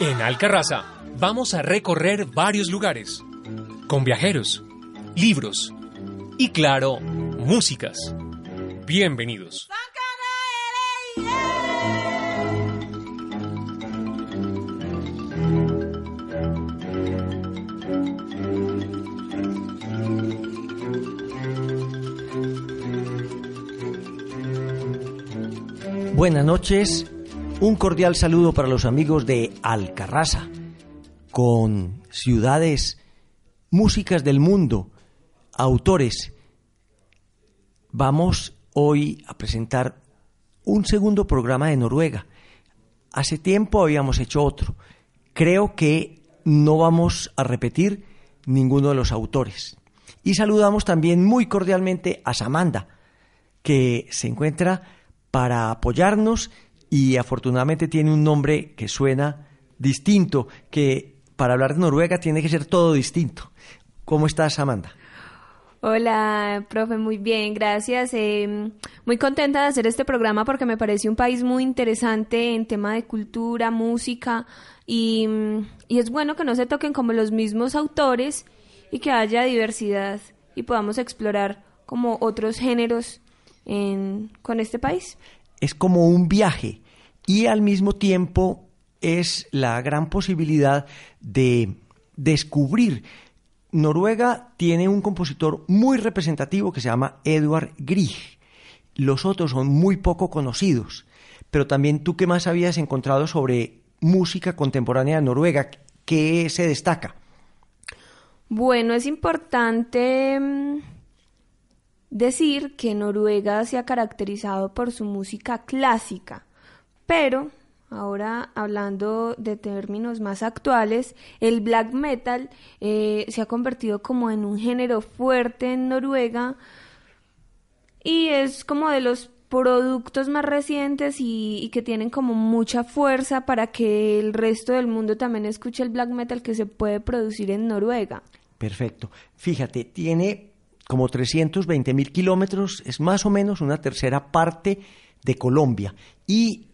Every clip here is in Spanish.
En Alcarraza vamos a recorrer varios lugares, con viajeros, libros y claro, músicas. Bienvenidos. Buenas noches, un cordial saludo para los amigos de Alcarraza, con ciudades, músicas del mundo, autores. Vamos hoy a presentar un segundo programa de Noruega. Hace tiempo habíamos hecho otro. Creo que no vamos a repetir ninguno de los autores. Y saludamos también muy cordialmente a Samanda, que se encuentra para apoyarnos y afortunadamente tiene un nombre que suena distinto, que para hablar de Noruega tiene que ser todo distinto. ¿Cómo estás, Amanda? Hola, profe, muy bien, gracias. Eh, muy contenta de hacer este programa porque me parece un país muy interesante en tema de cultura, música y, y es bueno que no se toquen como los mismos autores y que haya diversidad y podamos explorar como otros géneros con este país. Es como un viaje y al mismo tiempo es la gran posibilidad de descubrir. Noruega tiene un compositor muy representativo que se llama Edvard Grieg. Los otros son muy poco conocidos. Pero también tú qué más habías encontrado sobre música contemporánea de Noruega, ¿qué se destaca? Bueno, es importante mm, decir que Noruega se ha caracterizado por su música clásica, pero ahora hablando de términos más actuales, el black metal eh, se ha convertido como en un género fuerte en Noruega y es como de los productos más recientes y, y, que tienen como mucha fuerza para que el resto del mundo también escuche el black metal que se puede producir en Noruega. Perfecto. Fíjate, tiene como 320 mil kilómetros, es más o menos una tercera parte de Colombia. Y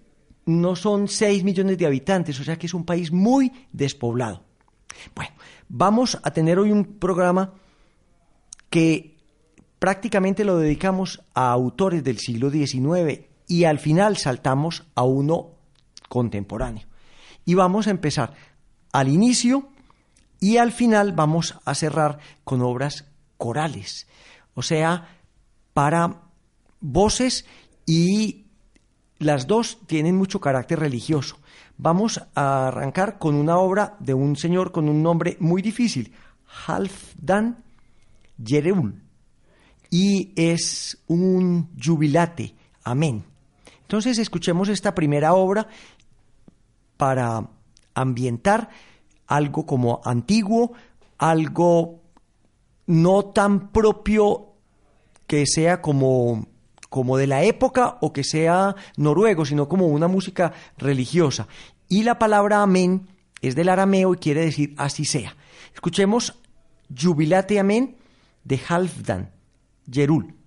no son 6 millones de habitantes, o sea que es un país muy despoblado. Bueno, vamos a tener hoy un programa que prácticamente lo dedicamos a autores del siglo XIX y al final saltamos a uno contemporáneo. Y vamos a empezar al inicio y al final vamos a cerrar con obras corales, o sea, para voces y las dos tienen mucho carácter religioso. Vamos a arrancar con una obra de un señor con un nombre muy difícil, Halfdan Jereul, y es un jubilate, amén. Entonces escuchemos esta primera obra para ambientar algo como antiguo, algo no tan propio que sea como, como de la época o que sea noruego, sino como una música religiosa. Y la palabra amén es del arameo y quiere decir así sea. Escuchemos Jubilate Amén de Halfdan, Jerul.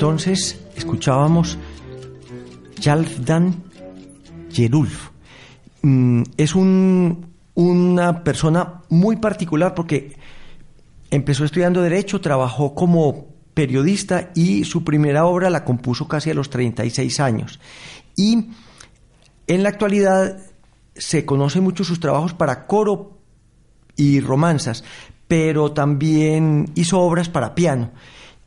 Entonces escuchábamos Jalfdan Jerulf. Mm, es una persona muy particular porque empezó estudiando Derecho, trabajó como periodista y su primera obra la compuso casi a los 36 años. Y en la actualidad se conocen mucho sus trabajos para coro y romanzas, pero también hizo obras para piano.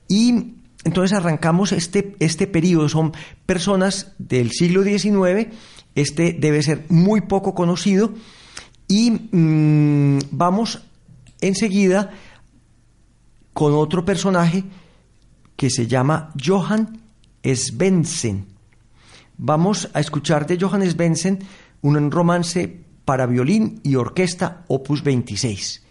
Y entonces arrancamos este, este periodo, son personas del siglo XIX, este debe ser muy poco conocido, y mm, vamos enseguida con otro personaje que se llama Johann Svensson. Vamos a escuchar de Johann Svensson un romance para violín y orquesta opus 26.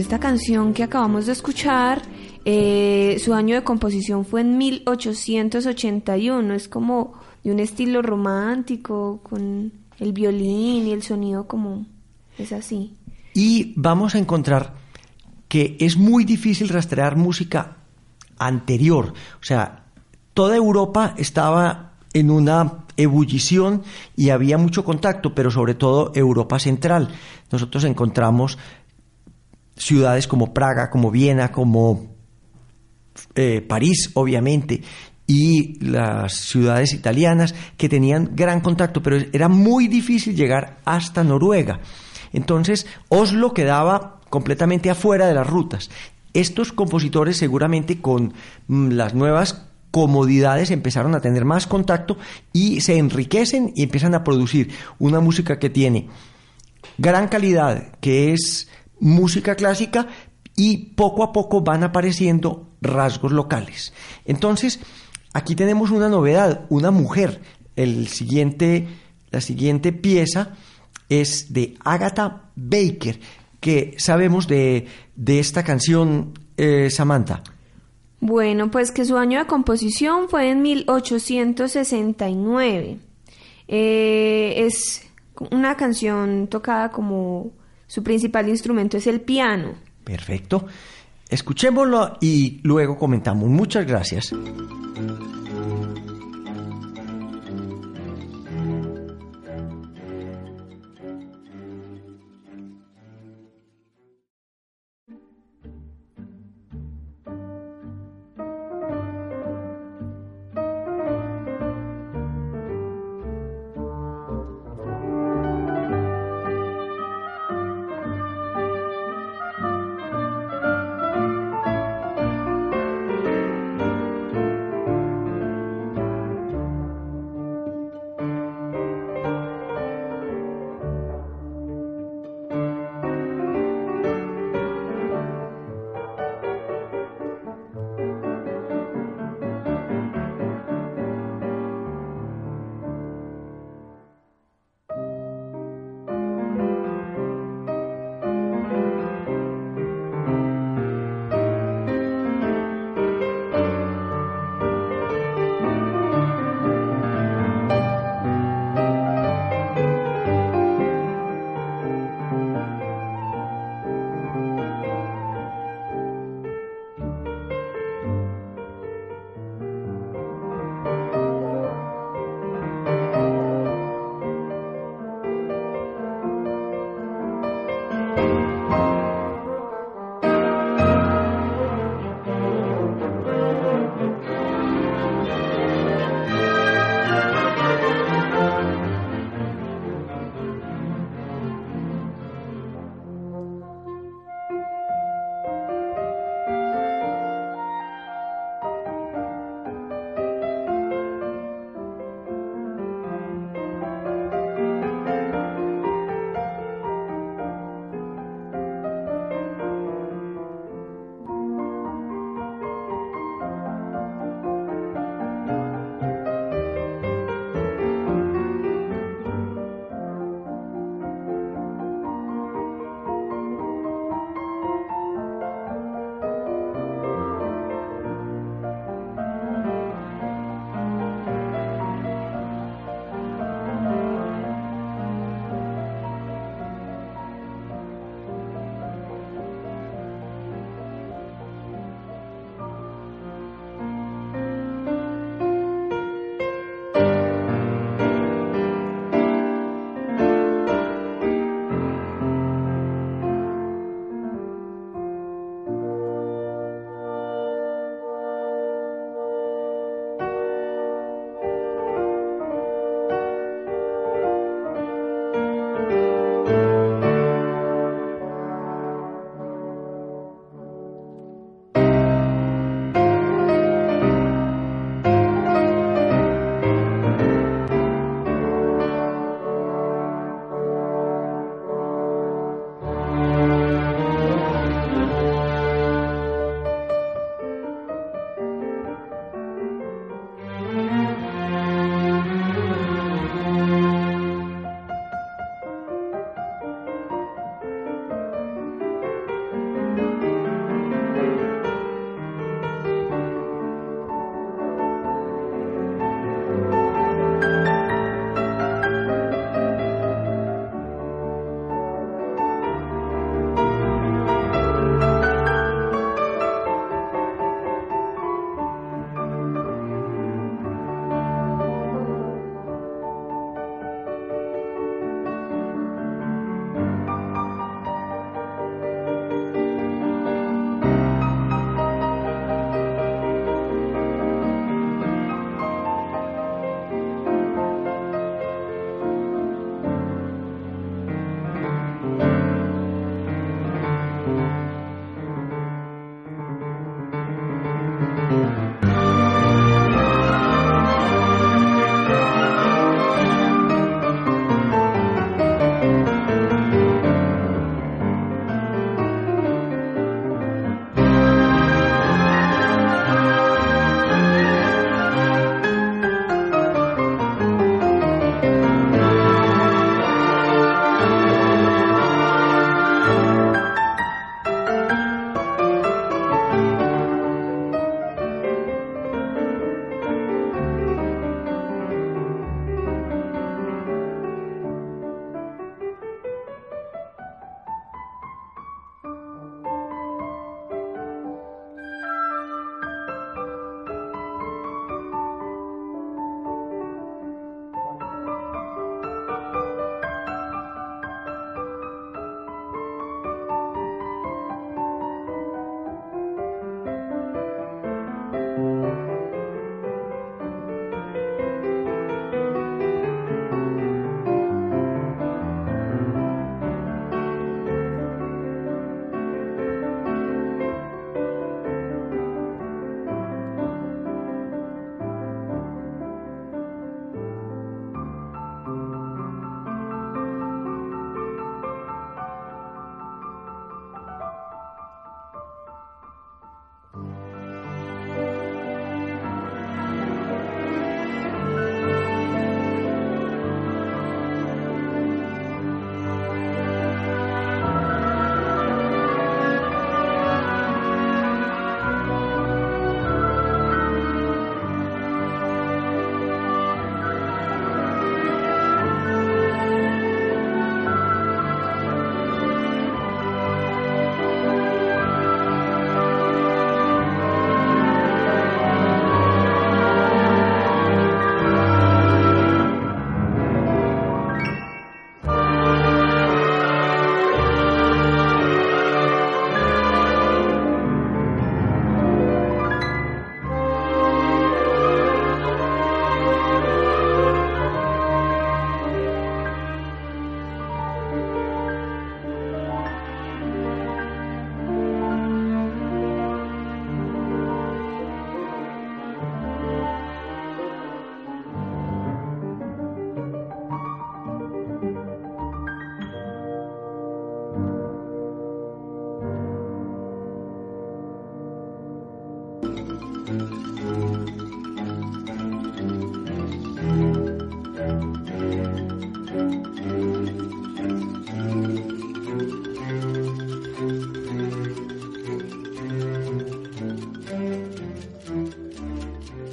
Esta canción que acabamos de escuchar, eh, su año de composición fue en 1881, es como de un estilo romántico, con el violín y el sonido como es así. Y vamos a encontrar que es muy difícil rastrear música anterior, o sea, toda Europa estaba en una ebullición y había mucho contacto, pero sobre todo Europa Central. Nosotros encontramos ciudades como Praga, como Viena, como eh, París, obviamente, y las ciudades italianas que tenían gran contacto, pero era muy difícil llegar hasta Noruega. Entonces, Oslo quedaba completamente afuera de las rutas. Estos compositores seguramente con mm, las nuevas comodidades empezaron a tener más contacto y se enriquecen y empiezan a producir una música que tiene gran calidad, que es música clásica y poco a poco van apareciendo rasgos locales. Entonces, aquí tenemos una novedad, una mujer. El siguiente, la siguiente pieza es de Agatha Baker, que sabemos de, esta canción, eh, Samantha. Bueno, pues que su año de composición fue en 1869. Eh, es una canción tocada como su principal instrumento es el piano. Perfecto. Escuchémoslo y luego comentamos. Muchas gracias.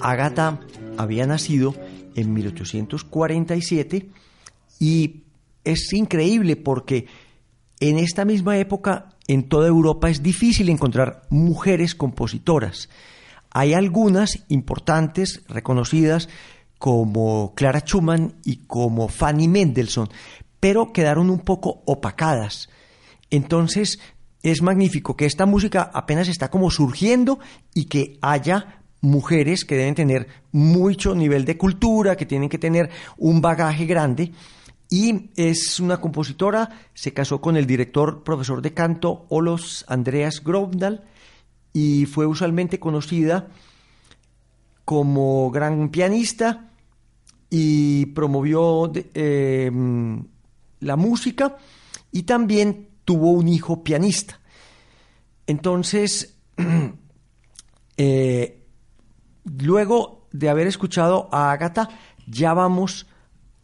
Agatha había nacido en 1847 y es increíble porque en esta misma época en toda Europa es difícil encontrar mujeres compositoras. Hay algunas importantes, reconocidas, como Clara Schumann y como Fanny Mendelssohn, pero quedaron un poco opacadas. Entonces, es magnífico que esta música apenas está como surgiendo y que haya mujeres que deben tener mucho nivel de cultura, que tienen que tener un bagaje grande. Y es una compositora, se casó con el director profesor de canto Olos Andreas Grovdal y fue usualmente conocida como gran pianista y promovió em, la música y también tuvo un hijo pianista. Entonces, eh, luego de haber escuchado a Agatha, ya vamos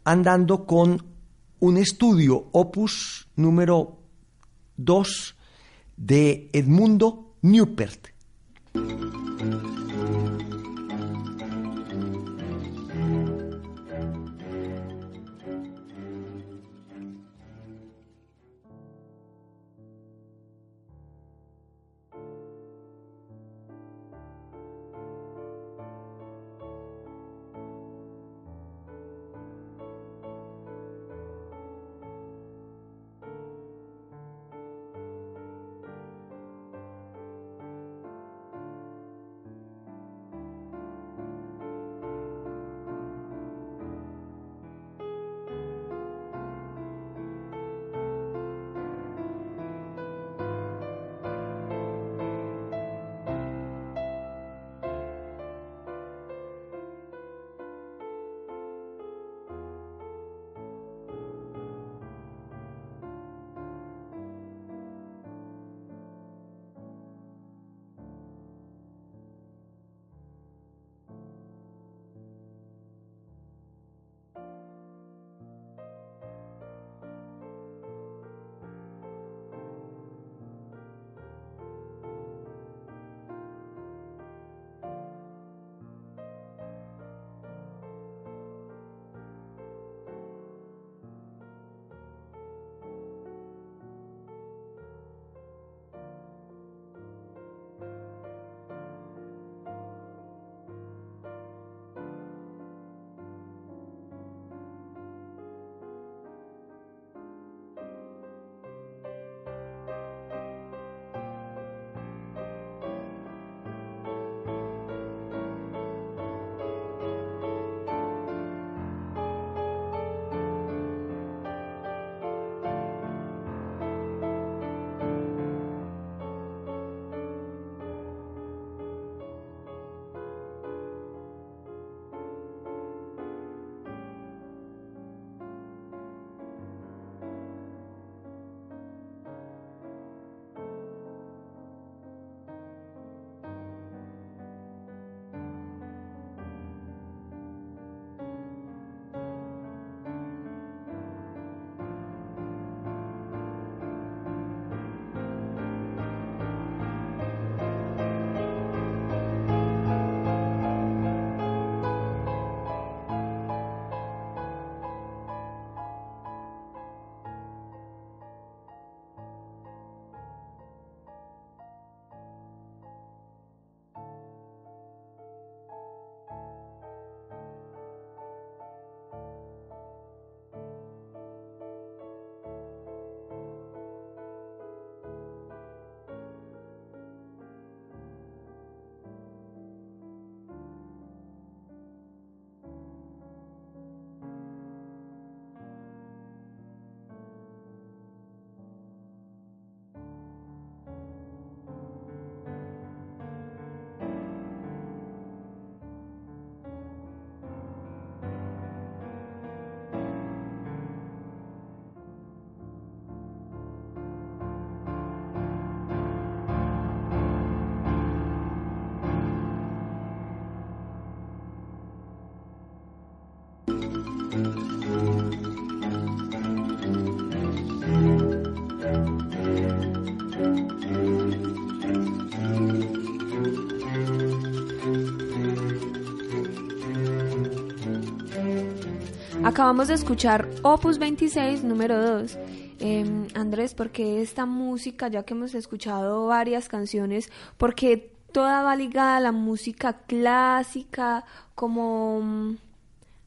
andando con un estudio, opus número 2 de Edmundo Newpert. Acabamos de escuchar Opus 26, número 2. Em, Andrés, ¿por qué esta música, ya que hemos escuchado varias canciones, por qué toda va ligada a la música clásica, como mm,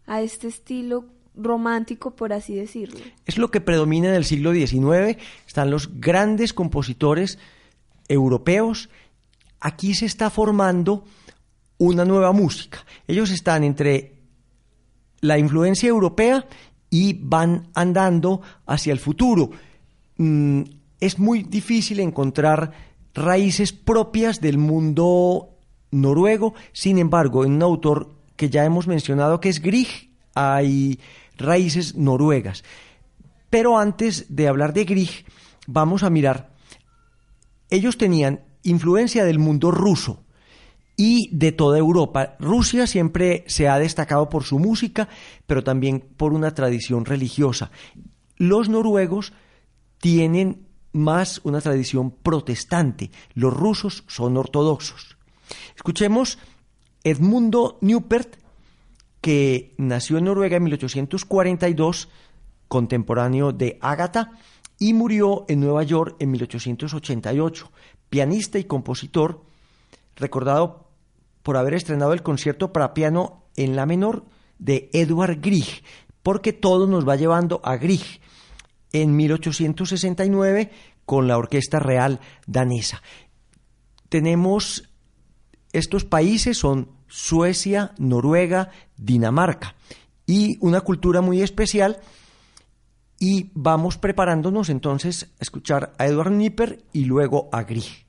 a este estilo romántico, por así decirlo? Es lo que predomina en el siglo XIX. Están los grandes compositores europeos. Aquí se está formando una nueva música. Ellos están entre la influencia europea y van andando hacia el futuro. Mm, es muy difícil encontrar raíces propias del mundo noruego, sin embargo, en un autor que ya hemos mencionado que es Grieg, hay raíces noruegas. Pero antes de hablar de Grieg, vamos a mirar, ellos tenían influencia del mundo ruso, y de toda Europa. Rusia siempre se ha destacado por su música, pero también por una tradición religiosa. Los noruegos tienen más una tradición protestante, los rusos son ortodoxos. Escuchemos Edmundo Newpert, que nació en Noruega en 1842, contemporáneo de Ágata, y murió en Nueva York en 1888, pianista y compositor, recordado por haber estrenado el concierto para piano en la menor de Edward Grieg, porque todo nos va llevando a Grieg en 1869 con la Orquesta Real Danesa. Tenemos estos países son Suecia, Noruega, Dinamarca y una cultura muy especial y vamos preparándonos entonces a escuchar a Edward Nipper y luego a Grieg.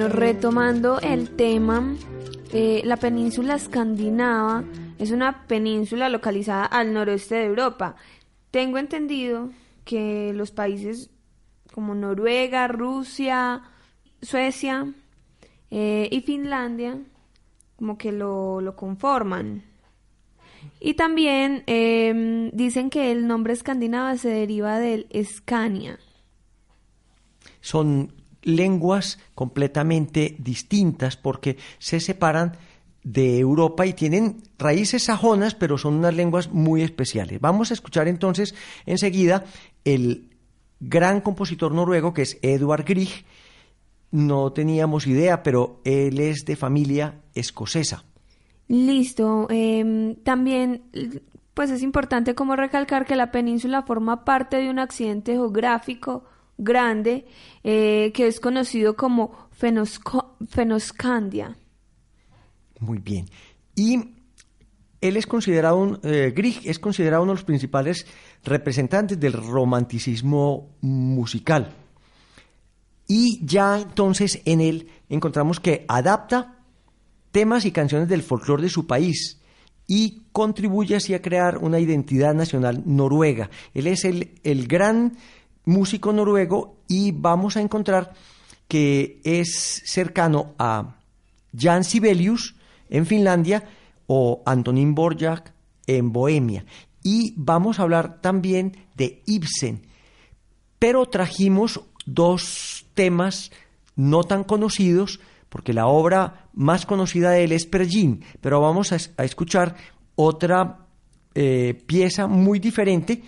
Bueno, retomando el tema, eh, la península escandinava es una península localizada al noroeste de Europa. Tengo entendido que los países como Noruega, Rusia, Suecia eh, y Finlandia como que lo, lo conforman. Y también em, dicen que el nombre escandinava se deriva del Escania. Son lenguas completamente distintas porque se separan de Europa y tienen raíces sajonas, pero son unas lenguas muy especiales. Vamos a escuchar entonces enseguida el gran compositor noruego que es Edvard Grieg. No teníamos idea, pero él es de familia escocesa. Listo. Em, también, pues es importante como recalcar que la península forma parte de un accidente geográfico grande eh, que es conocido como Fenoscandia. Muy bien. Y él es considerado, un, eh, Grieg es considerado uno de los principales representantes del romanticismo musical. Y ya entonces en él encontramos que adapta temas y canciones del folclore de su país y contribuye así a crear una identidad nacional noruega. Él es el, el gran músico noruego y vamos a encontrar que es cercano a Jan Sibelius en Finlandia o Antonín Borjak en Bohemia. Y vamos a hablar también de Ibsen. Pero trajimos dos temas no tan conocidos, porque la obra más conocida de él es Pergin, pero vamos a, escuchar otra eh, pieza muy diferente.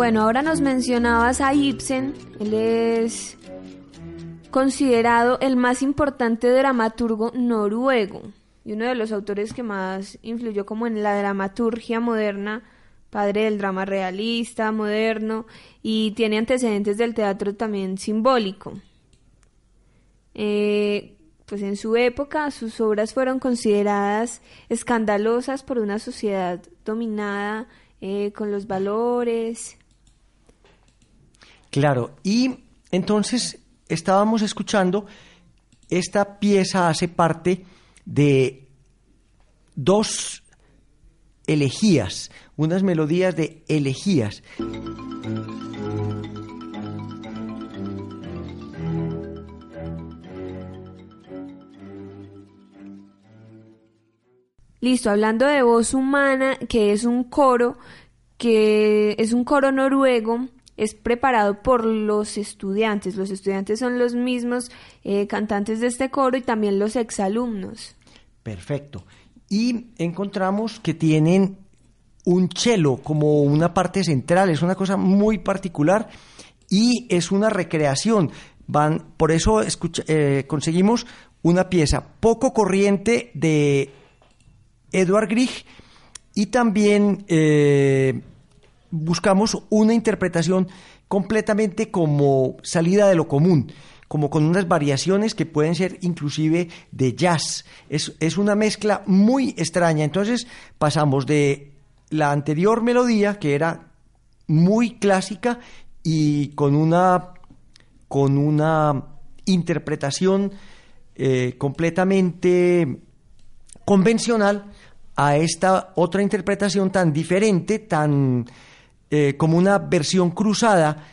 Bueno, ahora nos mencionabas a Ibsen, él es considerado el más importante dramaturgo noruego y uno de los autores que más influyó como en la dramaturgia moderna, padre del drama realista, moderno, y tiene antecedentes del teatro también simbólico. Eh, pues en su época sus obras fueron consideradas escandalosas por una sociedad dominada eh, con los valores. Claro, y entonces estábamos escuchando, esta pieza hace parte de dos elegías, unas melodías de elegías. Listo, hablando de voz humana, que es un coro, que es un coro noruego, es preparado por los estudiantes. Los estudiantes son los mismos eh, cantantes de este coro y también los exalumnos. Perfecto. Y encontramos que tienen un cello como una parte central, es una cosa muy particular y es una recreación. Van, por eso eh, conseguimos una pieza poco corriente de Edward Grieg y también eh, buscamos una interpretación completamente como salida de lo común, como con unas variaciones que pueden ser inclusive de jazz. Es, es una mezcla muy extraña. Entonces pasamos de la anterior melodía, que era muy clásica y con una, con una interpretación eh, completamente convencional, a esta otra interpretación tan diferente, tan eh, como una versión cruzada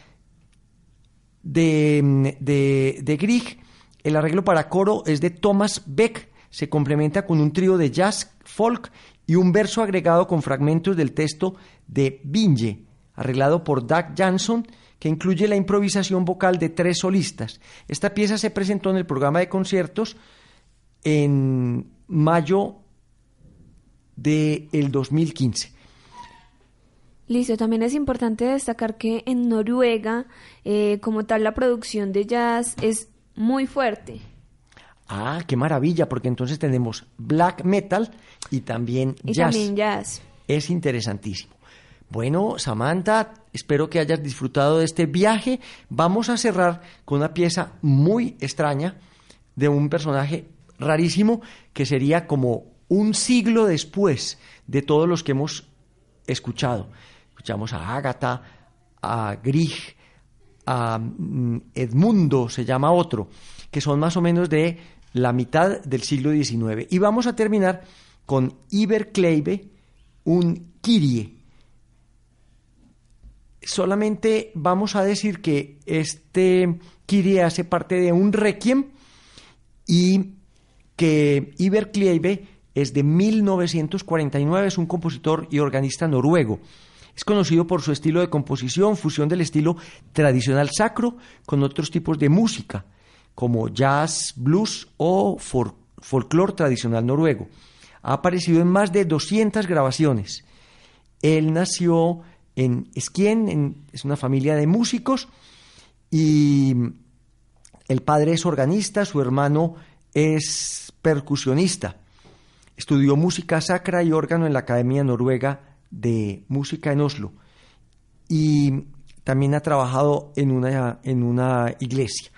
de, de, de Grieg. El arreglo para coro es de Thomas Beck, se complementa con un trío de jazz, folk y un verso agregado con fragmentos del texto de Binge, arreglado por Doug Jansson, que incluye la improvisación vocal de tres solistas. Esta pieza se presentó en el programa de conciertos en mayo del de 2015. Listo, también es importante destacar que en Noruega, eh, como tal, la producción de jazz es muy fuerte. Ah, qué maravilla, porque entonces tenemos black metal y también y jazz. También jazz. Es interesantísimo. Bueno, Samantha, espero que hayas disfrutado de este viaje. Vamos a cerrar con una pieza muy extraña de un personaje rarísimo que sería como un siglo después de todos los que hemos escuchado escuchamos a Ágata, a Grieg, a mm, Edmundo, se llama otro, que son más o menos de la mitad del siglo XIX. Y vamos a terminar con Iber Kleibe, un Kyrie. Solamente vamos a decir que este Kyrie hace parte de un requiem y que Iber Kleibe es de 1949, es un compositor y organista noruego. Es conocido por su estilo de composición, fusión del estilo tradicional sacro con otros tipos de música, como jazz, blues o folclore tradicional noruego. Ha aparecido en más de 200 grabaciones. Él nació en Skien, es una familia de músicos, y el padre es organista, su hermano es percusionista. Estudió música sacra y órgano en la Academia Noruega de música en Oslo y también ha trabajado en una, en una iglesia.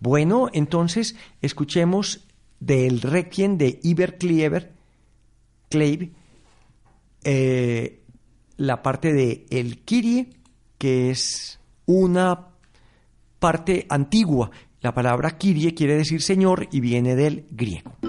Bueno, entonces escuchemos del Requiem de Iber Kleber, eh, la parte de El Kyrie, que es una parte antigua. La palabra Kyrie quiere decir Señor y viene del griego.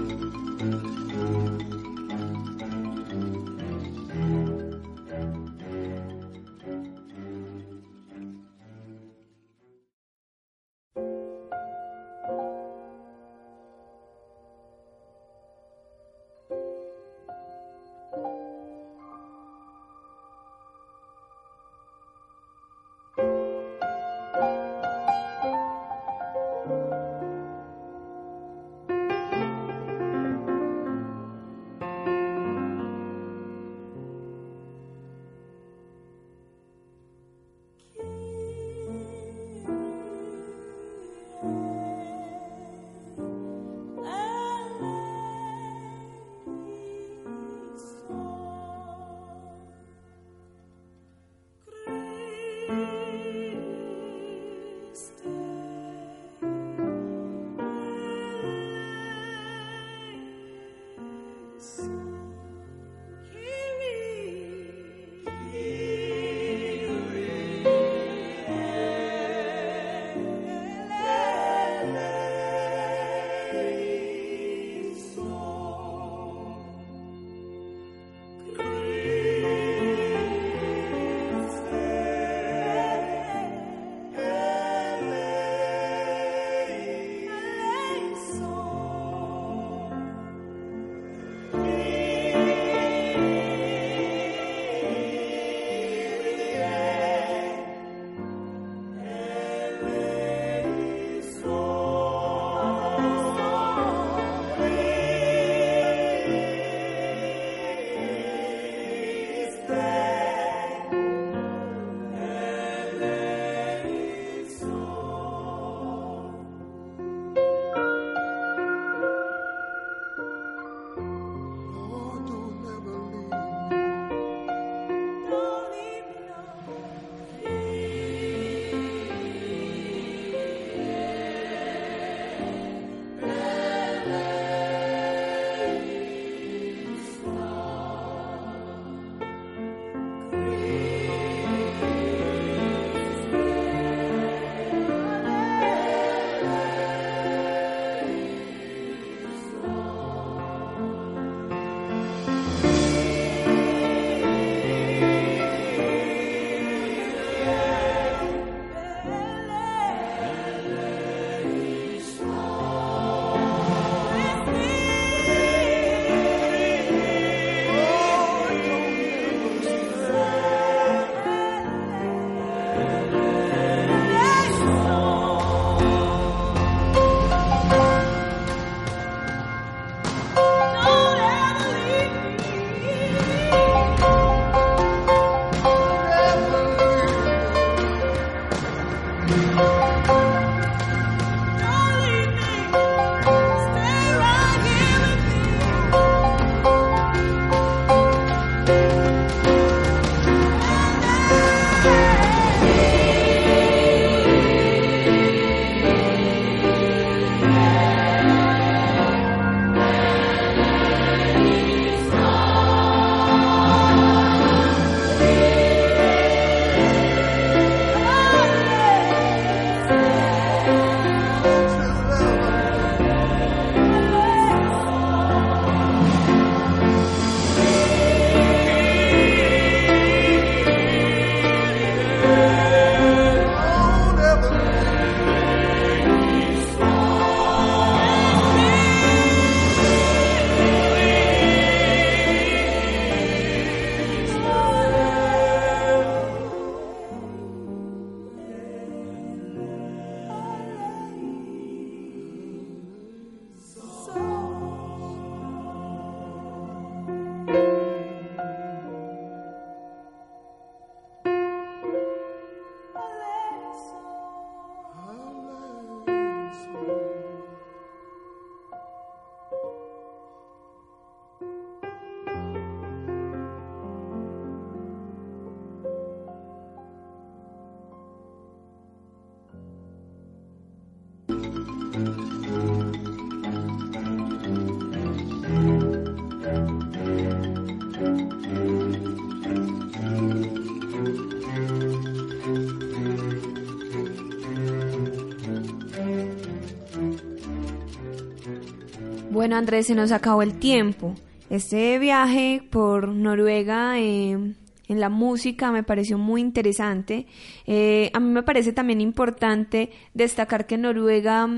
Bueno, Andrés, se nos acabó el tiempo. Este viaje por Noruega eh, en la música me pareció muy interesante. Eh, a mí me parece también importante destacar que Noruega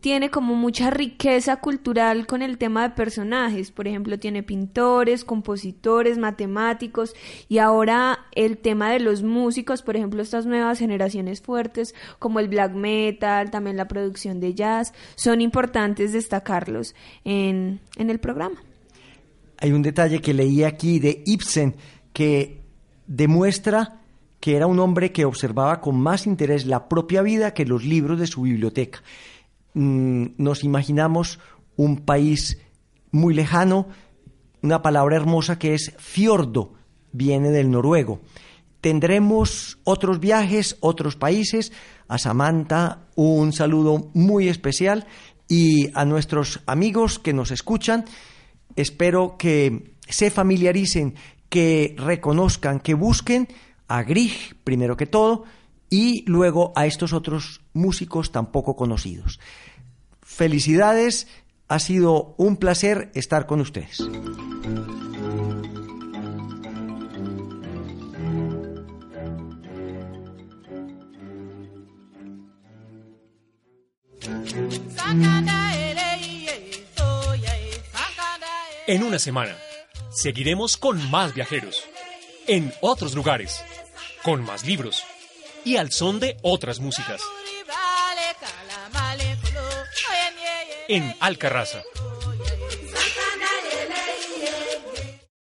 tiene como mucha riqueza cultural con el tema de personajes. Por ejemplo, tiene pintores, compositores, matemáticos y ahora el tema de los músicos, por ejemplo, estas nuevas generaciones fuertes como el black metal, también la producción de jazz, son importantes destacarlos en, en el programa. Hay un detalle que leí aquí de Ibsen que demuestra que era un hombre que observaba con más interés la propia vida que los libros de su biblioteca. Mm, nos imaginamos un país muy lejano, una palabra hermosa que es fiordo, viene del noruego. Tendremos otros viajes, otros países. A Samantha un saludo muy especial y a nuestros amigos que nos escuchan, espero que se familiaricen, que reconozcan, que busquen a Grieg primero que todo y luego a estos otros músicos tan poco conocidos. Felicidades, ha sido un placer estar con ustedes. En una semana, seguiremos con más viajeros, en otros lugares, con más libros y al son de otras músicas. En Alcarraza